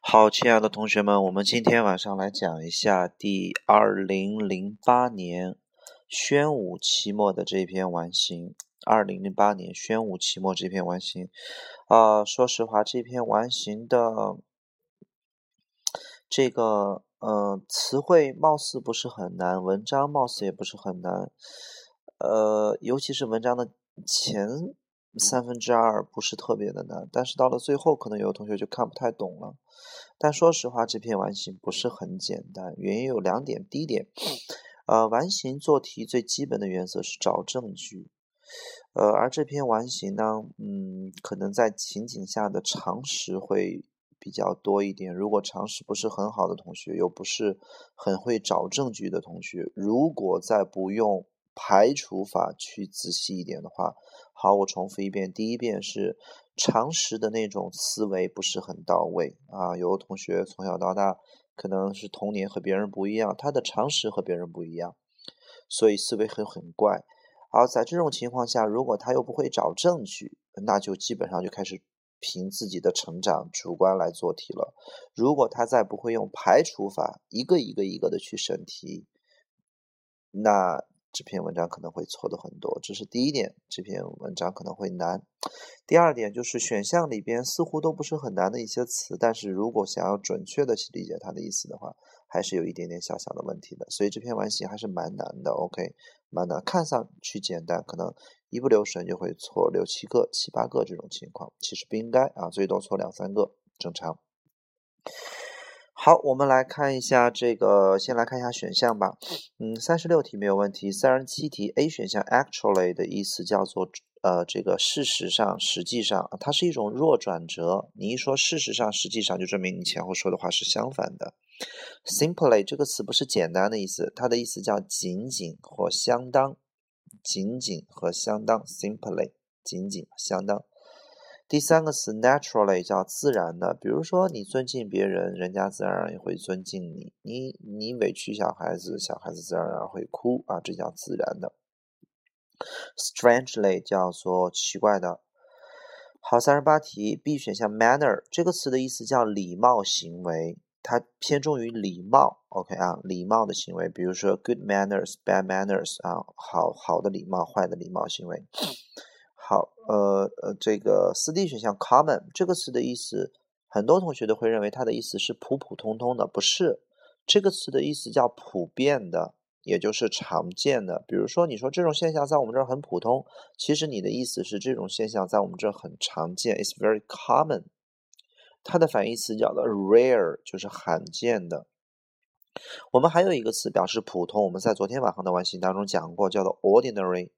好，亲爱的同学们，我们今天晚上来讲一下第二零零八年宣武期末的这篇完形。二零零八年宣武期末这篇完形，啊，说实话，这篇完形的这个呃词汇貌似不是很难，文章貌似也不是很难，呃，尤其是文章的前。三分之二不是特别的难，但是到了最后，可能有同学就看不太懂了。但说实话，这篇完形不是很简单，原因有两点。第一点，呃，完形做题最基本的原则是找证据，呃，而这篇完形呢，嗯，可能在情景下的常识会比较多一点。如果常识不是很好的同学，又不是很会找证据的同学，如果再不用排除法去仔细一点的话，好，我重复一遍。第一遍是常识的那种思维不是很到位啊。有的同学从小到大可能是童年和别人不一样，他的常识和别人不一样，所以思维会很怪。而在这种情况下，如果他又不会找证据，那就基本上就开始凭自己的成长主观来做题了。如果他再不会用排除法，一个一个一个的去审题，那。这篇文章可能会错的很多，这是第一点，这篇文章可能会难。第二点就是选项里边似乎都不是很难的一些词，但是如果想要准确的去理解它的意思的话，还是有一点点小小的问题的。所以这篇完形还是蛮难的。OK，蛮难，看上去简单，可能一不留神就会错六七个、七八个这种情况，其实不应该啊，最多错两三个正常。好，我们来看一下这个，先来看一下选项吧。嗯，三十六题没有问题，三十七题 A 选项 actually 的意思叫做呃，这个事实上、实际上，它是一种弱转折。你一说事实上、实际上，就证明你前后说的话是相反的。Simply 这个词不是简单的意思，它的意思叫仅仅或相当，仅仅和相当。Simply 仅仅相当。第三个词 naturally 叫自然的，比如说你尊敬别人，人家自然而然也会尊敬你。你你委屈小孩子，小孩子自然而然会哭啊，这叫自然的。strangely 叫做奇怪的。好，三十八题 B 选项 manner 这个词的意思叫礼貌行为，它偏重于礼貌。OK 啊，礼貌的行为，比如说 good manners、bad manners 啊，好好的礼貌，坏的礼貌行为。好，呃呃，这个四 D 选项 common 这个词的意思，很多同学都会认为它的意思是普普通通的，不是。这个词的意思叫普遍的，也就是常见的。比如说，你说这种现象在我们这儿很普通，其实你的意思是这种现象在我们这儿很常见，it's very common。它的反义词叫做 rare，就是罕见的。我们还有一个词表示普通，我们在昨天晚上的完形当中讲过，叫做 ordinary。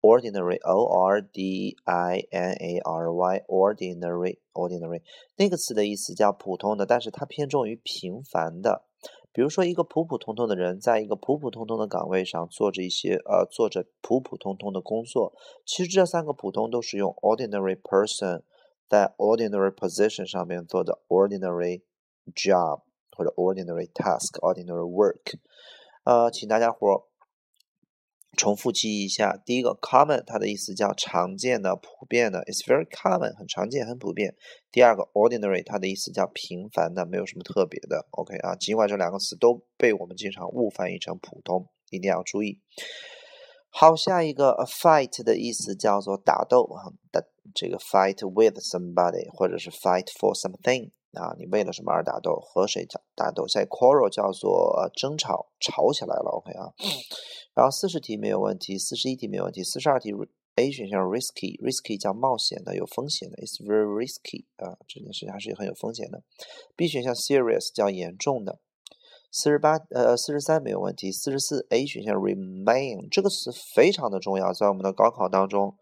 Ordinary, o r d i n a r y, ordinary, ordinary 那个词的意思叫普通的，但是它偏重于平凡的。比如说，一个普普通通的人，在一个普普通通的岗位上做着一些呃，做着普普通通的工作。其实这三个普通都是用 ordinary person 在 ordinary position 上面做的 ordinary job 或者 ordinary task, ordinary work。呃，请大家伙儿。重复记忆一下，第一个 common 它的意思叫常见的、普遍的，it's very common 很常见、很普遍。第二个 ordinary 它的意思叫平凡的，没有什么特别的。OK 啊，尽管这两个词都被我们经常误翻译成普通，一定要注意。好，下一个 a fight 的意思叫做打斗的这个 fight with somebody 或者是 fight for something 啊，你为了什么而打斗？和谁打打斗？在 quarrel 叫做争吵，吵起来了。OK 啊。然后四十题没有问题，四十一题没有问题，四十二题 A 选项 risky，risky 叫冒险的，有风险的，it's very risky 啊，这件事情还是很有风险的。B 选项 serious 叫严重的。四十八呃四十三没有问题，四十四 A 选项 remain 这个词非常的重要，在我们的高考当中、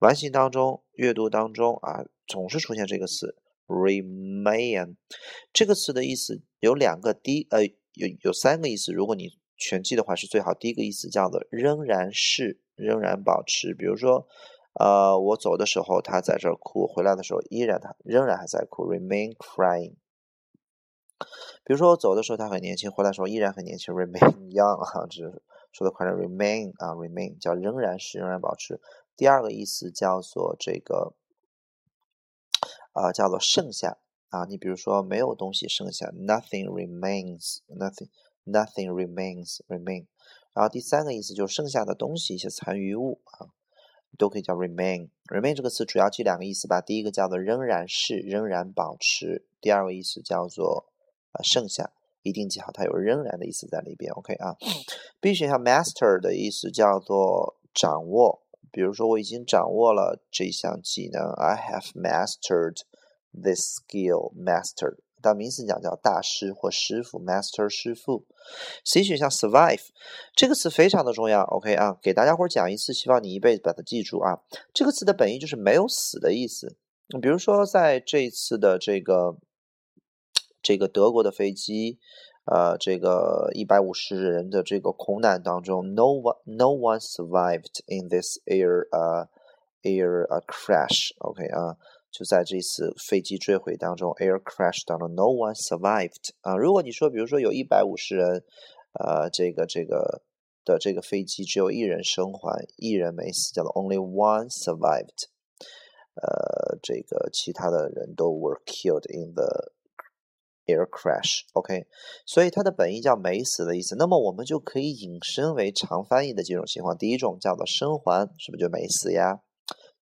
完形当中、阅读当中啊，总是出现这个词 remain。这个词的意思有两个，第呃有有三个意思，如果你全记的话是最好。第一个意思叫做仍然是，仍然保持。比如说，呃，我走的时候他在这儿哭，回来的时候依然他仍然还在哭，remain crying。比如说我走的时候他很年轻，回来的时候依然很年轻，remain young 啊，这是说的快点，remain 啊，remain 叫仍然是，仍然保持。第二个意思叫做这个，啊，叫做剩下。啊，你比如说没有东西剩下，nothing remains，nothing nothing remains remain。然后第三个意思就是剩下的东西，一些残余物啊，都可以叫 remain。remain 这个词主要记两个意思吧，第一个叫做仍然是，仍然保持；第二个意思叫做啊剩下，一定记好，它有仍然的意思在里边。OK 啊，B 选项 master 的意思叫做掌握，比如说我已经掌握了这项技能，I have mastered this skill. Master 当名词讲叫大师或师傅，master 师傅。C 选项 survive 这个词非常的重要，OK 啊，给大家伙讲一次，希望你一辈子把它记住啊。这个词的本意就是没有死的意思。比如说在这一次的这个这个德国的飞机，呃，这个一百五十人的这个空难当中，no one no one survived in this air 呃 air a crash，OK 啊。就在这次飞机坠毁当中，air crash 当中，no one survived 啊。如果你说，比如说有一百五十人，呃，这个这个的这个飞机只有一人生还，一人没死，叫做 only one survived。呃，这个其他的人都 were killed in the air crash。OK，所以它的本意叫没死的意思。那么我们就可以引申为常翻译的几种情况。第一种叫做生还，是不是就没死呀？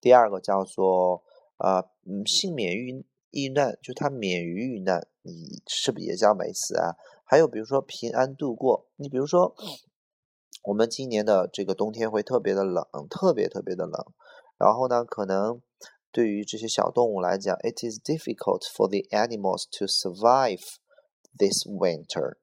第二个叫做。啊，嗯，幸免于遇难，就他免于遇难，你是不是也叫没死啊？还有比如说平安度过，你比如说我们今年的这个冬天会特别的冷，特别特别的冷，然后呢，可能对于这些小动物来讲，it is difficult for the animals to survive this winter.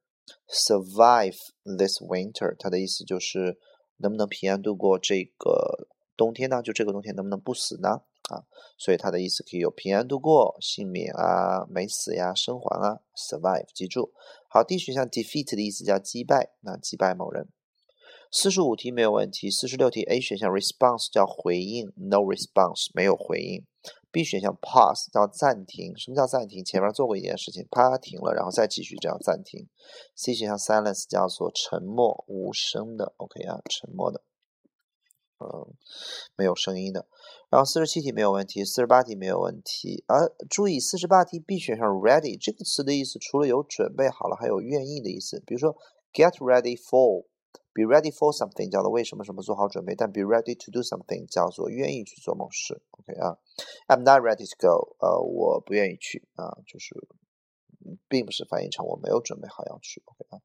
Survive this winter，它的意思就是能不能平安度过这个冬天呢？就这个冬天能不能不死呢？啊，所以它的意思可以有平安度过、幸免啊、没死呀、生还啊，survive，记住。好，D 选项 defeat 的意思叫击败，那击败某人。四十五题没有问题，四十六题 A 选项 response 叫回应，no response 没有回应。B 选项 pause 叫暂停，什么叫暂停？前面做过一件事情，啪停了，然后再继续，这样暂停。C 选项 silence 叫做沉默、无声的，OK 啊，沉默的。嗯，没有声音的。然后四十七题没有问题，四十八题没有问题。而注意，四十八题 B 选项 ready 这个词的意思，除了有准备好了，还有愿意的意思。比如说 get ready for，be ready for something 叫做为什么什么做好准备，但 be ready to do something 叫做愿意去做某事。OK 啊，I'm not ready to go，呃，我不愿意去啊，就是并不是翻译成我没有准备好要去。OK 啊。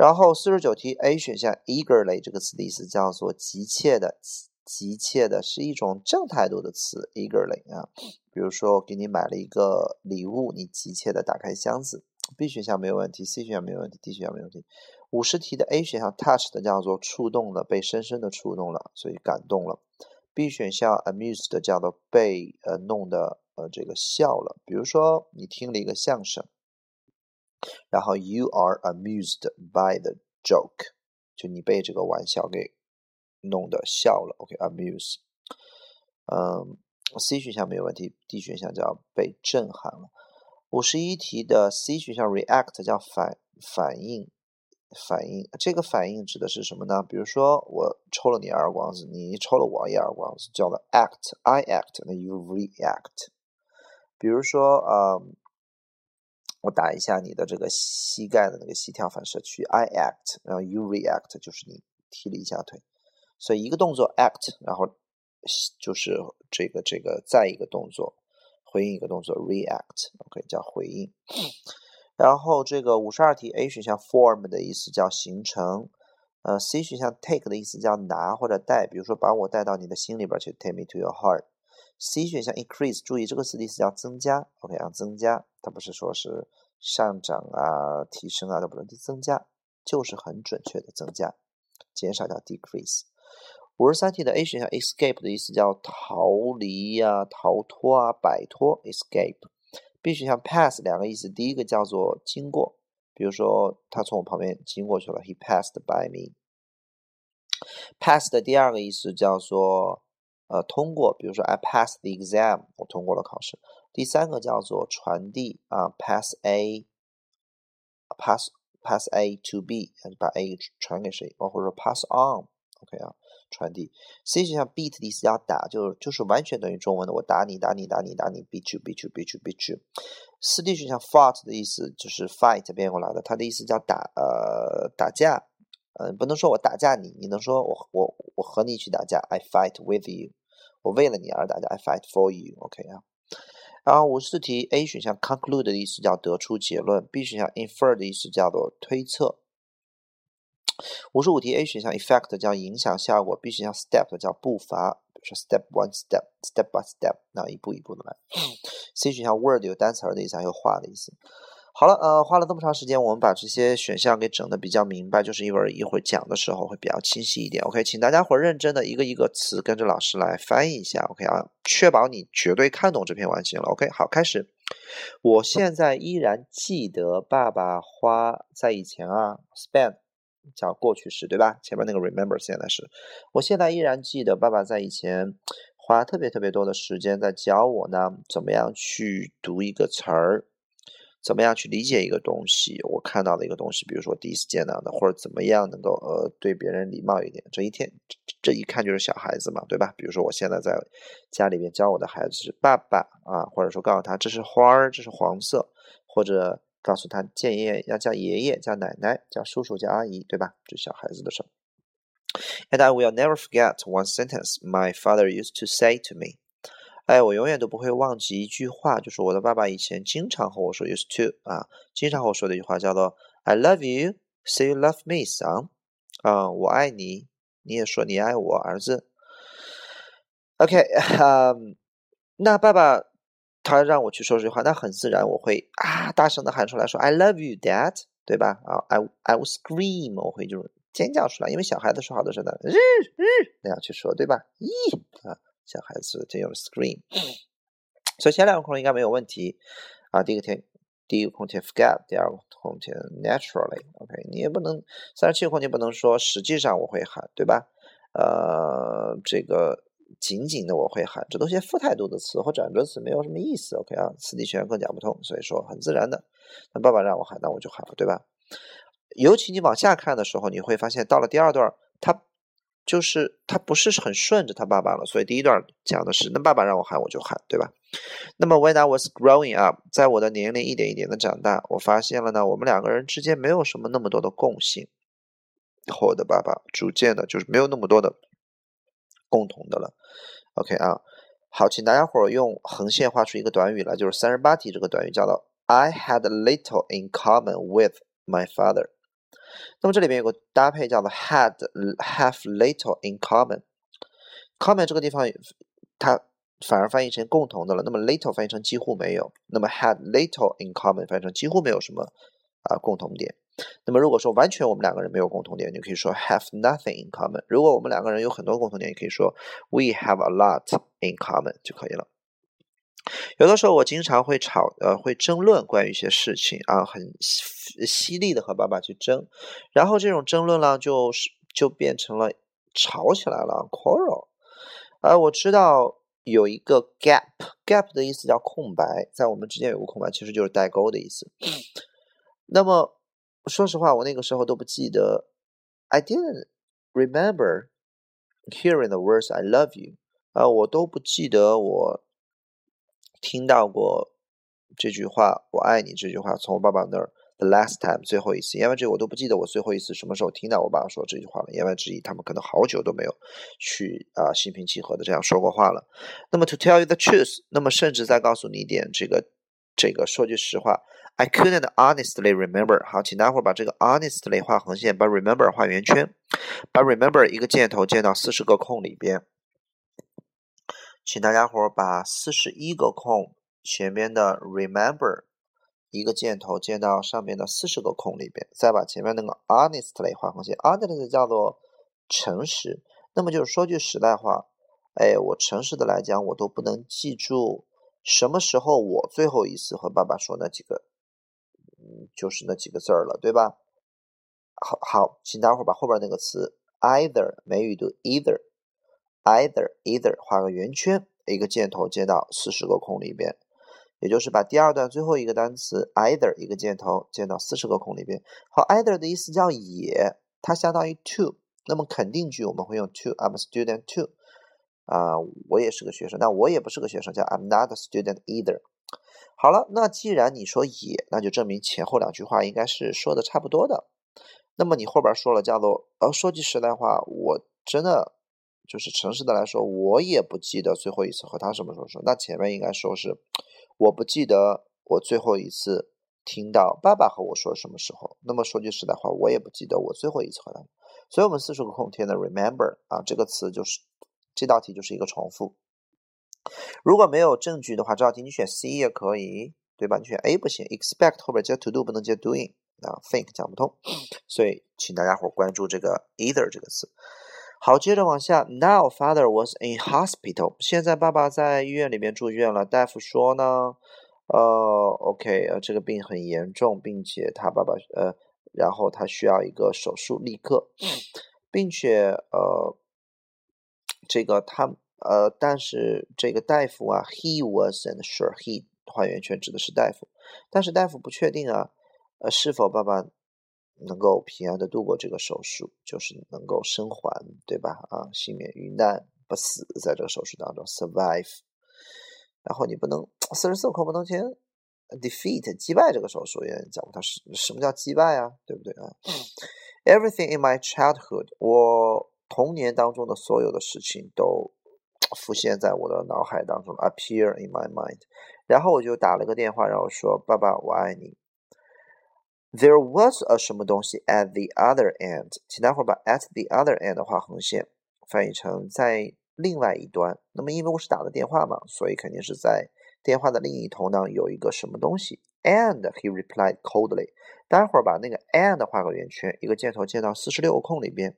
然后四十九题 A 选项 eagerly 这个词的意思叫做急切的，急切的是一种正态度的词 eagerly 啊。比如说我给你买了一个礼物，你急切的打开箱子。B 选项没有问题，C 选项没有问题，D 选项没有问题。五十题的 A 选项 touch 的叫做触动了，被深深的触动了，所以感动了。B 选项 amused 叫做被呃弄的呃这个笑了。比如说你听了一个相声。然后 you are amused by the joke，就你被这个玩笑给弄得笑了。OK，amuse。嗯，C 选项没有问题，D 选项叫被震撼了。五十一题的 C 选项 react 叫反反应，反应这个反应指的是什么呢？比如说我抽了你耳光子，你抽了我一耳光子，叫做 act，I act，那 you react。比如说，嗯。我打一下你的这个膝盖的那个膝跳反射区，I act，然后 you react，就是你踢了一下腿，所以一个动作 act，然后就是这个这个再一个动作回应一个动作 react，OK 叫回应。然后这个五十二题 A 选项 form 的意思叫形成，呃 C 选项 take 的意思叫拿或者带，比如说把我带到你的心里边去，take me to your heart。C 选项 increase，注意这个词的意思叫增加，OK 啊，增加，它不是说是上涨啊、提升啊，都不能增加，就是很准确的增加，减少叫 decrease。五十三题的 A 选项 escape 的意思叫逃离呀、逃脱啊、摆脱，escape。B 选项 pass 两个意思，第一个叫做经过，比如说他从我旁边经过去了，he passed by me。pass 的第二个意思叫做。呃，通过，比如说 I passed the exam，我通过了考试。第三个叫做传递啊，pass A，pass pass A to B，把 A 传给谁？或者说 pass on，OK 啊，传递。C 选项 beat 的意思叫打，就是就是完全等于中文的我打你打你打你打你 beat you beat you beat you beat you。四 D 选项 fought 的意思就是 fight 变过来的，它的意思叫打呃打架，嗯不能说我打架你，你能说我我我和你去打架，I fight with you，我为了你而打架，I fight for you，OK 啊。然后五十四题，A 选项 conclude 的意思叫得出结论，B 选项 infer 的意思叫做推测。五十五题，A 选项 effect 叫影响效果，B 选项 step 叫步伐，比如说 step one step，step by step，那一步一步的来。C 选项 word 有单词的意思，还有话的意思。好了，呃，花了这么长时间，我们把这些选项给整的比较明白，就是一会儿一会儿讲的时候会比较清晰一点。OK，请大家伙认真的一个一个词跟着老师来翻译一下。OK 啊，确保你绝对看懂这篇完形了。OK，好，开始。我现在依然记得爸爸花在以前啊，spend 叫过去式对吧？前面那个 remember 现在是，我现在依然记得爸爸在以前花特别特别多的时间在教我呢，怎么样去读一个词儿。怎么样去理解一个东西？我看到的一个东西，比如说第一次见到的，或者怎么样能够呃对别人礼貌一点？这一天，这一看就是小孩子嘛，对吧？比如说我现在在家里面教我的孩子是爸爸啊，或者说告诉他这是花儿，这是黄色，或者告诉他见爷爷要叫爷爷，叫奶奶，叫叔叔，叫阿姨，对吧？这小孩子的事。And I will never forget one sentence my father used to say to me. 哎，我永远都不会忘记一句话，就是我的爸爸以前经常和我说，used to 啊，经常和我说的一句话叫做 "I love you, say you love me, son." 啊，我爱你，你也说你爱我，儿子。OK，嗯，那爸爸他让我去说这句话，那很自然，我会啊大声的喊出来说 "I love you, Dad." 对吧？啊，I I will scream，我会就是尖叫出来，因为小孩子说话都是那日日 那样去说，对吧？咦 啊。小孩子就用 scream，所以前两个空应该没有问题啊。第一个填，第一个空填 forget，第二个空填 naturally。OK，你也不能三十七个空间不能说实际上我会喊，对吧？呃，这个仅仅的我会喊，这都是些副态度的词或转折词，没有什么意思。OK 啊，四 D 学员更讲不通，所以说很自然的。那爸爸让我喊，那我就喊了，对吧？尤其你往下看的时候，你会发现到了第二段，他。就是他不是很顺着他爸爸了，所以第一段讲的是，那爸爸让我喊我就喊，对吧？那么 When I was growing up，在我的年龄一点一点的长大，我发现了呢，我们两个人之间没有什么那么多的共性，和我的爸爸逐渐的就是没有那么多的共同的了。OK 啊，好，请大家伙儿用横线画出一个短语来，就是三十八题这个短语叫做 I had little in common with my father。那么这里边有个搭配叫做 had have little in common。common 这个地方它反而翻译成共同的了。那么 little 翻译成几乎没有。那么 had little in common 翻译成几乎没有什么啊共同点。那么如果说完全我们两个人没有共同点，你可以说 have nothing in common。如果我们两个人有很多共同点，你可以说 we have a lot in common 就可以了。有的时候我经常会吵，呃，会争论关于一些事情啊，很犀利的和爸爸去争，然后这种争论呢，就是就变成了吵起来了，quarrel。呃，我知道有一个 gap，gap 的意思叫空白，在我们之间有个空白，其实就是代沟的意思。那么说实话，我那个时候都不记得，I didn't remember hearing the words "I love you"，啊，我都不记得我。听到过这句话“我爱你”这句话，从我爸爸那儿 the last time 最后一次，言外之意我都不记得我最后一次什么时候听到我爸爸说这句话了。言外之意，他们可能好久都没有去啊心平气和的这样说过话了。那么 to tell you the truth，那么甚至再告诉你一点，这个这个说句实话，I couldn't honestly remember。好，请大伙儿把这个 honestly 画横线，把 remember 画圆圈，把 remember 一个箭头箭到四十个空里边。请大家伙把四十一个空前面的 remember 一个箭头箭到上面的四十个空里边，再把前面那个 honestly 画横线，honestly 叫做诚实。那么就是说句实在话，哎，我诚实的来讲，我都不能记住什么时候我最后一次和爸爸说那几个，嗯，就是那几个字儿了，对吧？好好，请大家伙把后边那个词 either 美语读 either。Either either 画个圆圈，一个箭头接到四十个空里边，也就是把第二段最后一个单词 either 一个箭头接到四十个空里边。好，either 的意思叫也，它相当于 to。那么肯定句我们会用 to，I'm a student too。啊，我也是个学生，那我也不是个学生，叫 I'm not a student either。好了，那既然你说也，那就证明前后两句话应该是说的差不多的。那么你后边说了叫做，呃，说句实在话，我真的就是诚实的来说，我也不记得最后一次和他什么时候说。那前面应该说是，我不记得我最后一次听到爸爸和我说什么时候。那么说句实在话，我也不记得我最后一次和他。所以我们四十个空填的 remember 啊，这个词就是这道题就是一个重复。如果没有证据的话，这道题你选 C 也可以，对吧？你选 A 不行，expect 后边接 to do 不能接 doing 啊，think 讲不通，所以请大家伙关注这个 either 这个词。好，接着往下，Now father was in hospital，现在爸爸在医院里面住院了。大夫说呢，呃，OK，呃，这个病很严重，并且他爸爸呃，然后他需要一个手术，立刻，并且呃，这个他。呃，但是这个大夫啊，he wasn't sure he 还原权指的是大夫，但是大夫不确定啊，呃，是否爸爸能够平安的度过这个手术，就是能够生还，对吧？啊，幸免于难，不死在这个手术当中，survive。然后你不能四十四空不能填 defeat 击败这个手术，也讲过它是什么叫击败啊，对不对啊？Everything in my childhood，我童年当中的所有的事情都。浮现在我的脑海当中，appear in my mind。然后我就打了个电话，然后说：“爸爸，我爱你。” There was a 什么东西 at the other end，请待会儿把 at the other end 画横线，翻译成在另外一端。那么因为我是打的电话嘛，所以肯定是在电话的另一头呢有一个什么东西。And he replied coldly。待会儿把那个 and 画个圆圈，一个箭头箭到四十六个空里边。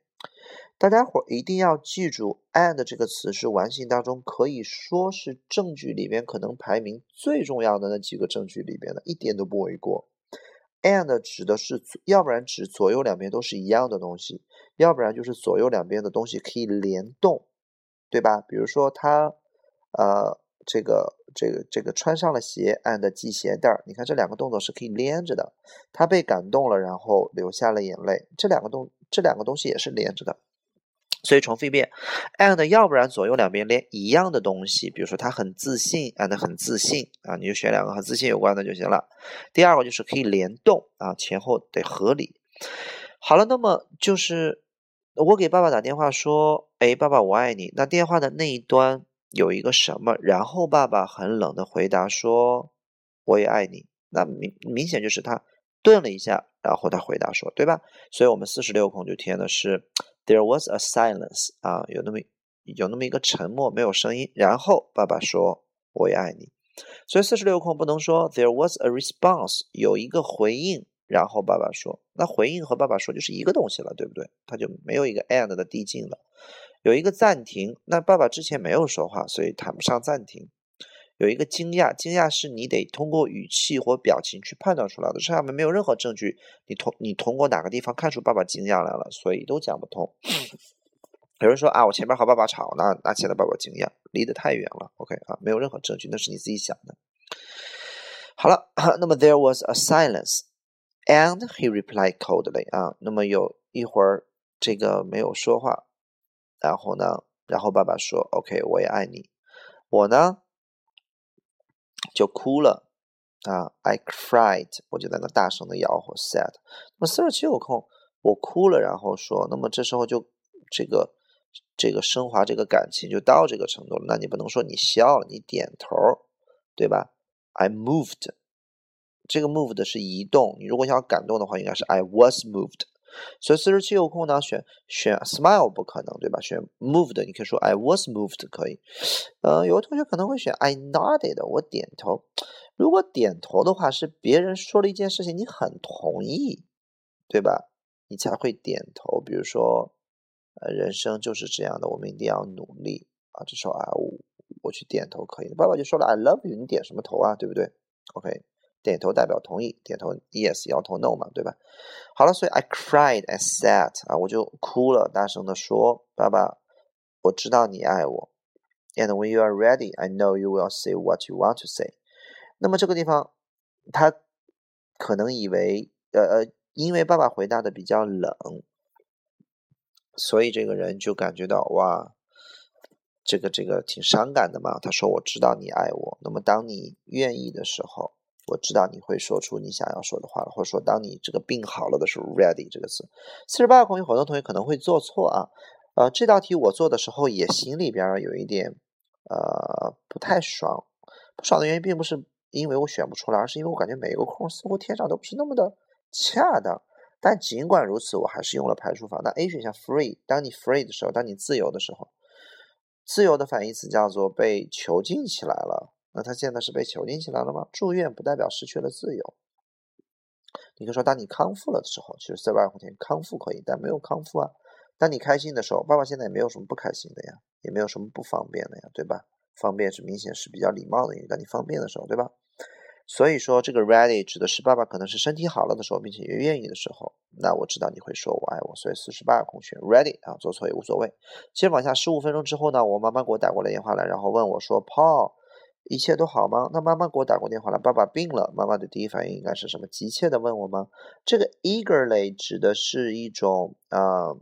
大家伙一定要记住，and 这个词是完形当中可以说是证据里面可能排名最重要的那几个证据里边的，一点都不为过。And 指的是，要不然指左右两边都是一样的东西，要不然就是左右两边的东西可以联动，对吧？比如说他，呃，这个这个这个穿上了鞋，and 系鞋带儿，你看这两个动作是可以连着的。他被感动了，然后流下了眼泪，这两个动这两个东西也是连着的。所以重复一遍，and 要不然左右两边连一样的东西，比如说他很自信，and 很自信啊，你就选两个和自信有关的就行了。第二个就是可以联动啊，前后得合理。好了，那么就是我给爸爸打电话说，哎，爸爸我爱你。那电话的那一端有一个什么？然后爸爸很冷的回答说，我也爱你。那明明显就是他顿了一下，然后他回答说，对吧？所以我们四十六空就填的是。There was a silence 啊，有那么有那么一个沉默，没有声音。然后爸爸说：“我也爱你。”所以四十六空不能说 There was a response，有一个回应。然后爸爸说：“那回应和爸爸说就是一个东西了，对不对？他就没有一个 and 的递进了。有一个暂停，那爸爸之前没有说话，所以谈不上暂停。有一个惊讶，惊讶是你得通过语气或表情去判断出来的，这上面没有任何证据。你通你通过哪个地方看出爸爸惊讶来了？所以都讲不通。有人说啊，我前面和爸爸吵呢，那显得爸爸惊讶，离得太远了。OK 啊，没有任何证据，那是你自己想的。好了，那么 there was a silence，and he replied coldly 啊，那么有一会儿这个没有说话，然后呢，然后爸爸说 OK，我也爱你，我呢。就哭了啊！I cried，我就在那大声的吆喝，said。那么四十七有空，我哭了，然后说，那么这时候就这个这个升华这个感情就到这个程度了。那你不能说你笑了，你点头，对吧？I moved，这个 moved 是移动，你如果想要感动的话，应该是 I was moved。所以四十七有空呢，选选 smile 不可能，对吧？选 moved，你可以说 I was moved 可以。呃，有的同学可能会选 I nodded，我点头。如果点头的话，是别人说了一件事情，你很同意，对吧？你才会点头。比如说，呃，人生就是这样的，我们一定要努力啊。这时候啊，我我去点头可以。爸爸就说了 I love you，你点什么头啊？对不对？OK。点头代表同意，点头 yes，摇头 no 嘛，对吧？好了，所以 I cried and said 啊，我就哭了，大声的说，爸爸，我知道你爱我。And when you are ready, I know you will say what you want to say。那么这个地方，他可能以为，呃呃，因为爸爸回答的比较冷，所以这个人就感觉到哇，这个这个挺伤感的嘛。他说：“我知道你爱我。”那么当你愿意的时候，我知道你会说出你想要说的话了，或者说当你这个病好了的时候，ready 这个词。四十八个空有很多同学可能会做错啊。呃，这道题我做的时候也心里边有一点呃不太爽。不爽的原因并不是因为我选不出来，而是因为我感觉每一个空似乎填上都不是那么的恰当。但尽管如此，我还是用了排除法。那 A 选项 free，当你 free 的时候，当你自由的时候，自由的反义词叫做被囚禁起来了。那他现在是被囚禁起来了吗？住院不代表失去了自由。你可以说，当你康复了的时候，其实 survive 前康复可以，但没有康复啊。当你开心的时候，爸爸现在也没有什么不开心的呀，也没有什么不方便的呀，对吧？方便是明显是比较礼貌的，因为当你方便的时候，对吧？所以说，这个 ready 指的是爸爸可能是身体好了的时候，并且也愿意的时候。那我知道你会说我爱我，所以四十八个空选 ready 啊，做错也无所谓。接着往下，十五分钟之后呢，我妈妈给我打过来电话来，然后问我说：“Paul，一切都好吗？”那妈妈给我打过电话了，爸爸病了，妈妈的第一反应应该是什么？急切的问我吗？这个 eagerly 指的是一种啊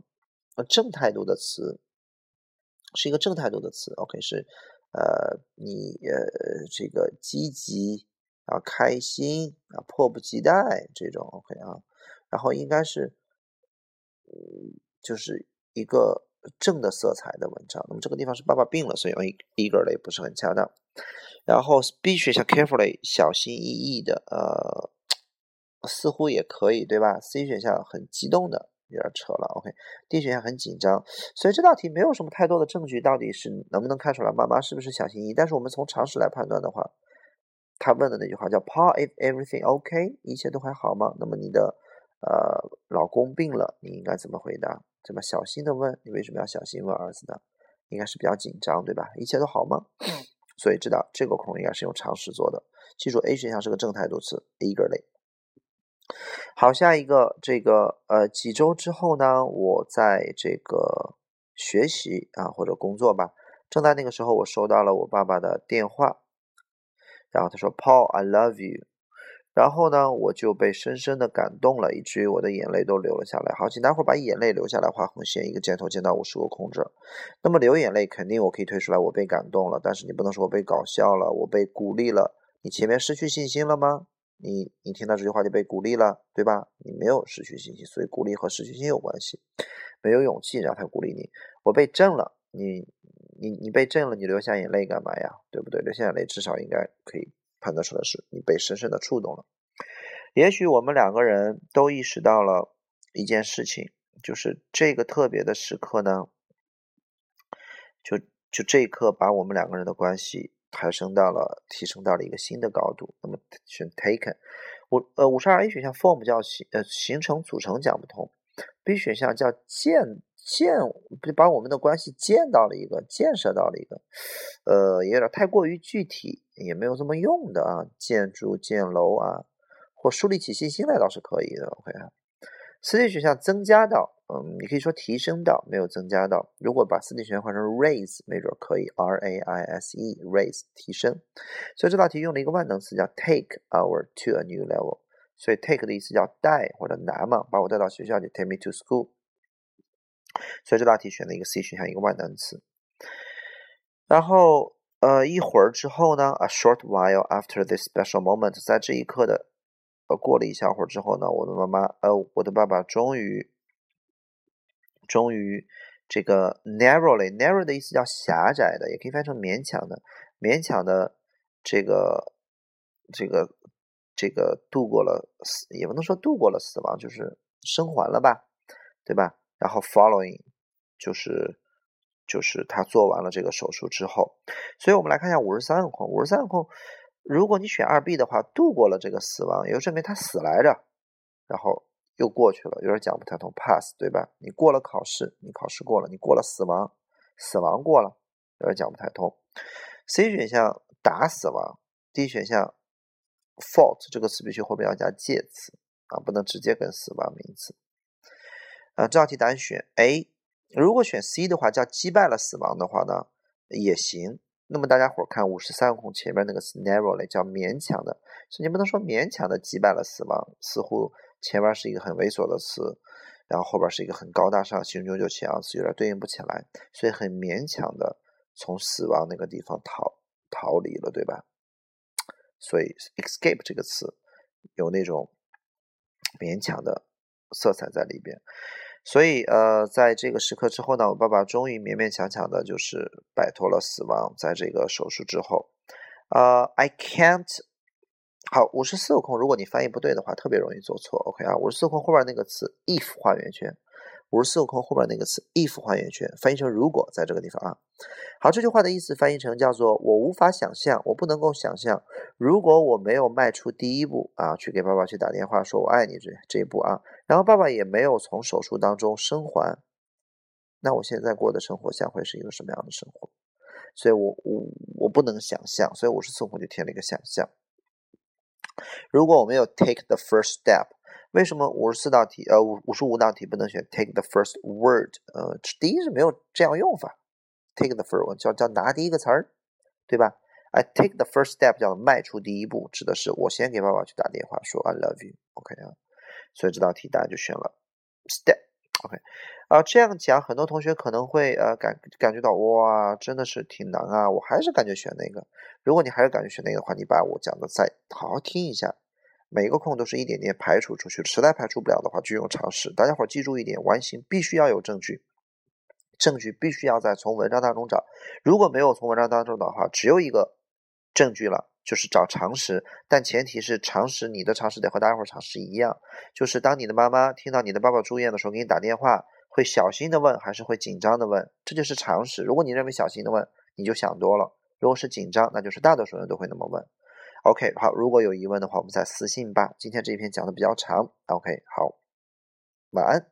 正态度的词，是一个正态度的词。OK，是呃你呃这个积极。啊，开心啊，迫不及待这种 OK 啊，然后应该是，就是一个正的色彩的文章。那么这个地方是爸爸病了，所以用 eagerly 不是很恰当。然后 B 选项 carefully 小心翼翼的，呃，似乎也可以，对吧？C 选项很激动的，有点扯了。OK，D 选项很紧张。所以这道题没有什么太多的证据，到底是能不能看出来妈妈是不是小心翼翼？但是我们从常识来判断的话。他问的那句话叫 “Paul, if everything OK，一切都还好吗？”那么你的呃老公病了，你应该怎么回答？怎么小心的问？你为什么要小心问儿子呢？应该是比较紧张，对吧？一切都好吗？所以知道这个空应该是用常识做的。记住 A 选项是个正态度词，eagerly。好，下一个这个呃几周之后呢，我在这个学习啊或者工作吧，正在那个时候，我收到了我爸爸的电话。然后他说：“Paul, I love you。”然后呢，我就被深深的感动了，以至于我的眼泪都流了下来。好，请待会儿把眼泪流下来画横线，一个箭头箭到五十个空着。那么流眼泪，肯定我可以推出来，我被感动了。但是你不能说我被搞笑了，我被鼓励了。你前面失去信心了吗？你你听到这句话就被鼓励了，对吧？你没有失去信心，所以鼓励和失去信心有关系。没有勇气，然后他鼓励你。我被震了，你。你你被震了，你流下眼泪干嘛呀？对不对？流下眼泪至少应该可以判断出来是你被深深的触动了。也许我们两个人都意识到了一件事情，就是这个特别的时刻呢，就就这一刻把我们两个人的关系抬升到了提升到了一个新的高度。那么选 taken，五呃五十二 A 选项 form 叫形呃形成组成讲不通，B 选项叫建。建就把我们的关系建到了一个建设到了一个，呃，也有点太过于具体，也没有这么用的啊。建筑、建楼啊，或树立起信心来倒是可以的。OK 啊，四 D 选项增加到，嗯，你可以说提升到，没有增加到。如果把四 D 选项换成 raise，没准可以，R A I S E，raise 提升。所以这道题用了一个万能词叫 take our to a new level。所以 take 的意思叫带或者拿嘛，把我带到学校里，take me to school。所以这道题选了一个 C 选项，一个万能词。然后，呃，一会儿之后呢，a short while after this special moment，在这一刻的，呃，过了一小会儿之后呢，我的妈妈，呃，我的爸爸终于，终于，这个 narrowly，narrow 的意思叫狭窄的，也可以翻成勉强的，勉强的，这个，这个，这个度过了死，也不能说度过了死亡，就是生还了吧，对吧？然后 following 就是就是他做完了这个手术之后，所以我们来看一下五十三个空，五十三个空，如果你选二 B 的话，度过了这个死亡，也就证明他死来着，然后又过去了，有点讲不太通，pass 对吧？你过了考试，你考试过了，你过了死亡，死亡过了，有点讲不太通。C 选项打死亡，D 选项 fault 这个词必须后面要加介词啊，不能直接跟死亡名词。啊，这道题答案选 A。如果选 C 的话，叫击败了死亡的话呢，也行。那么大家伙看五十三空前面那个 narrowly 叫勉强的，所以你不能说勉强的击败了死亡，似乎前面是一个很猥琐的词。然后后边是一个很高大上、雄赳赳气昂，有点对应不起来，所以很勉强的从死亡那个地方逃逃离了，对吧？所以 escape 这个词有那种勉强的色彩在里边。所以呃，在这个时刻之后呢，我爸爸终于勉勉强强的，就是摆脱了死亡。在这个手术之后，呃，I can't。好，五十四个空，如果你翻译不对的话，特别容易做错。OK 啊，五十四空后边那个词 if 画圆圈，五十四个空后边那个词 if 画圆圈，翻译成如果，在这个地方啊。好，这句话的意思翻译成叫做我无法想象，我不能够想象，如果我没有迈出第一步啊，去给爸爸去打电话说我爱你这这一步啊，然后爸爸也没有从手术当中生还，那我现在过的生活将会是一个什么样的生活？所以我我我不能想象，所以五十四空就填了一个想象。如果我们有 take the first step，为什么五十四道题呃五五十五道题不能选 take the first word？呃，第一是没有这样用法。take the first word 叫叫拿第一个词儿，对吧？I take the first step 叫迈出第一步，指的是我先给爸爸去打电话说 I love you，OK 啊？所以这道题答案就选了 step，OK 啊？这样讲，很多同学可能会呃感感觉到哇，真的是挺难啊！我还是感觉选那个。如果你还是感觉选那个的话，你把我讲的再好好听一下，每一个空都是一点点排除出去，实在排除不了的话，就用常识。大家伙记住一点，完形必须要有证据。证据必须要在从文章当中找，如果没有从文章当中找的话，只有一个证据了，就是找常识。但前提是常识，你的常识得和大家伙常识一样，就是当你的妈妈听到你的爸爸住院的时候给你打电话，会小心的问还是会紧张的问，这就是常识。如果你认为小心的问，你就想多了；如果是紧张，那就是大多数人都会那么问。OK，好，如果有疑问的话，我们再私信吧。今天这一篇讲的比较长，OK，好，晚安。